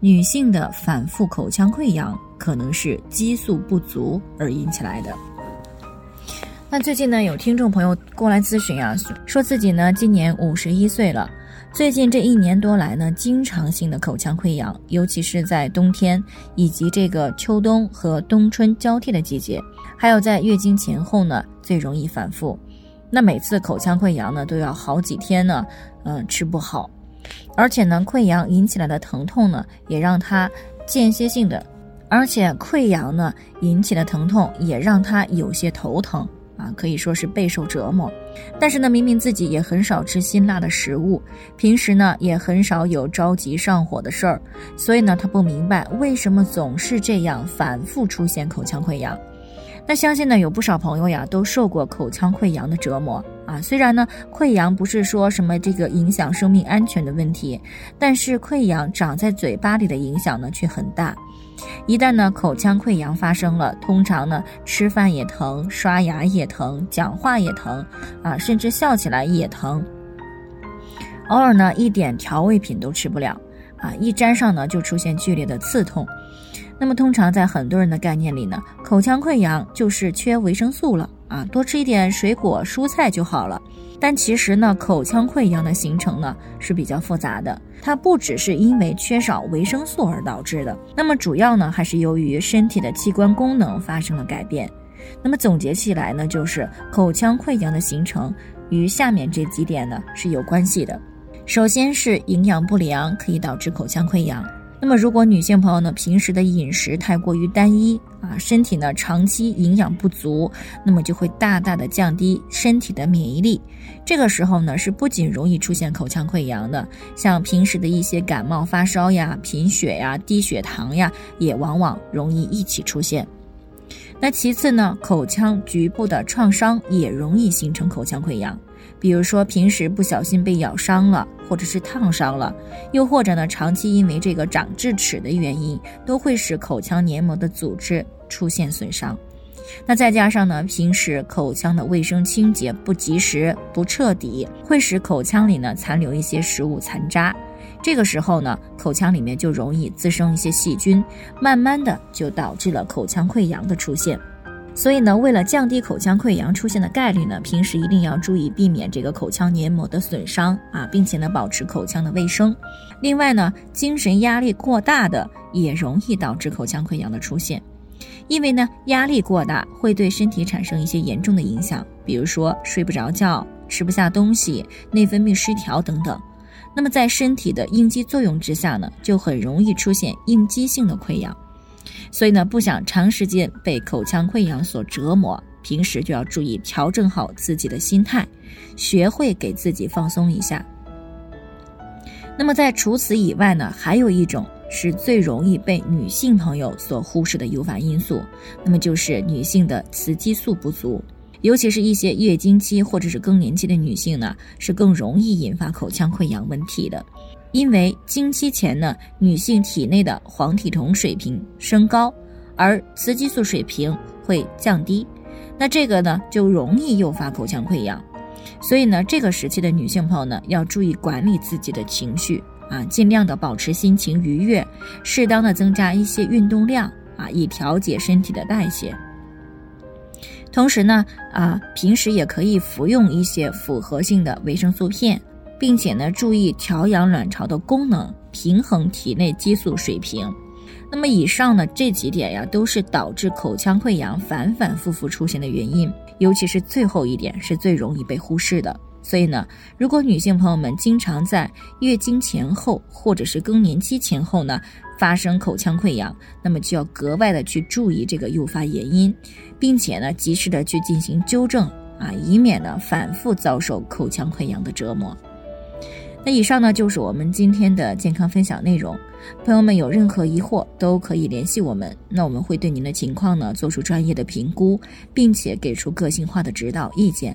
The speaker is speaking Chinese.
女性的反复口腔溃疡可能是激素不足而引起来的。那最近呢，有听众朋友过来咨询啊，说自己呢今年五十一岁了，最近这一年多来呢，经常性的口腔溃疡，尤其是在冬天以及这个秋冬和冬春交替的季节，还有在月经前后呢，最容易反复。那每次口腔溃疡呢，都要好几天呢，嗯，吃不好，而且呢，溃疡引起来的疼痛呢，也让他间歇性的，而且溃疡呢引起的疼痛也让他有些头疼啊，可以说是备受折磨。但是呢，明明自己也很少吃辛辣的食物，平时呢也很少有着急上火的事儿，所以呢，他不明白为什么总是这样反复出现口腔溃疡。那相信呢，有不少朋友呀都受过口腔溃疡的折磨啊。虽然呢，溃疡不是说什么这个影响生命安全的问题，但是溃疡长在嘴巴里的影响呢却很大。一旦呢口腔溃疡发生了，通常呢吃饭也疼，刷牙也疼，讲话也疼啊，甚至笑起来也疼。偶尔呢一点调味品都吃不了啊，一沾上呢就出现剧烈的刺痛。那么，通常在很多人的概念里呢，口腔溃疡就是缺维生素了啊，多吃一点水果蔬菜就好了。但其实呢，口腔溃疡的形成呢是比较复杂的，它不只是因为缺少维生素而导致的，那么主要呢还是由于身体的器官功能发生了改变。那么总结起来呢，就是口腔溃疡的形成与下面这几点呢是有关系的。首先是营养不良可以导致口腔溃疡。那么，如果女性朋友呢平时的饮食太过于单一啊，身体呢长期营养不足，那么就会大大的降低身体的免疫力。这个时候呢，是不仅容易出现口腔溃疡的，像平时的一些感冒发烧呀、贫血呀、低血糖呀，也往往容易一起出现。那其次呢，口腔局部的创伤也容易形成口腔溃疡。比如说，平时不小心被咬伤了，或者是烫伤了，又或者呢，长期因为这个长智齿的原因，都会使口腔黏膜的组织出现损伤。那再加上呢，平时口腔的卫生清洁不及时、不彻底，会使口腔里呢残留一些食物残渣。这个时候呢，口腔里面就容易滋生一些细菌，慢慢的就导致了口腔溃疡的出现。所以呢，为了降低口腔溃疡出现的概率呢，平时一定要注意避免这个口腔黏膜的损伤啊，并且呢，保持口腔的卫生。另外呢，精神压力过大的也容易导致口腔溃疡的出现，因为呢，压力过大会对身体产生一些严重的影响，比如说睡不着觉、吃不下东西、内分泌失调等等。那么在身体的应激作用之下呢，就很容易出现应激性的溃疡。所以呢，不想长时间被口腔溃疡所折磨，平时就要注意调整好自己的心态，学会给自己放松一下。那么在除此以外呢，还有一种是最容易被女性朋友所忽视的诱发因素，那么就是女性的雌激素不足，尤其是一些月经期或者是更年期的女性呢，是更容易引发口腔溃疡问题的。因为经期前呢，女性体内的黄体酮水平升高，而雌激素水平会降低，那这个呢就容易诱发口腔溃疡。所以呢，这个时期的女性朋友呢要注意管理自己的情绪啊，尽量的保持心情愉悦，适当的增加一些运动量啊，以调节身体的代谢。同时呢，啊，平时也可以服用一些复合性的维生素片。并且呢，注意调养卵巢的功能，平衡体内激素水平。那么以上呢这几点呀，都是导致口腔溃疡反反复复出现的原因。尤其是最后一点是最容易被忽视的。所以呢，如果女性朋友们经常在月经前后或者是更年期前后呢发生口腔溃疡，那么就要格外的去注意这个诱发原因，并且呢及时的去进行纠正啊，以免呢反复遭受口腔溃疡的折磨。那以上呢就是我们今天的健康分享内容。朋友们有任何疑惑都可以联系我们，那我们会对您的情况呢做出专业的评估，并且给出个性化的指导意见。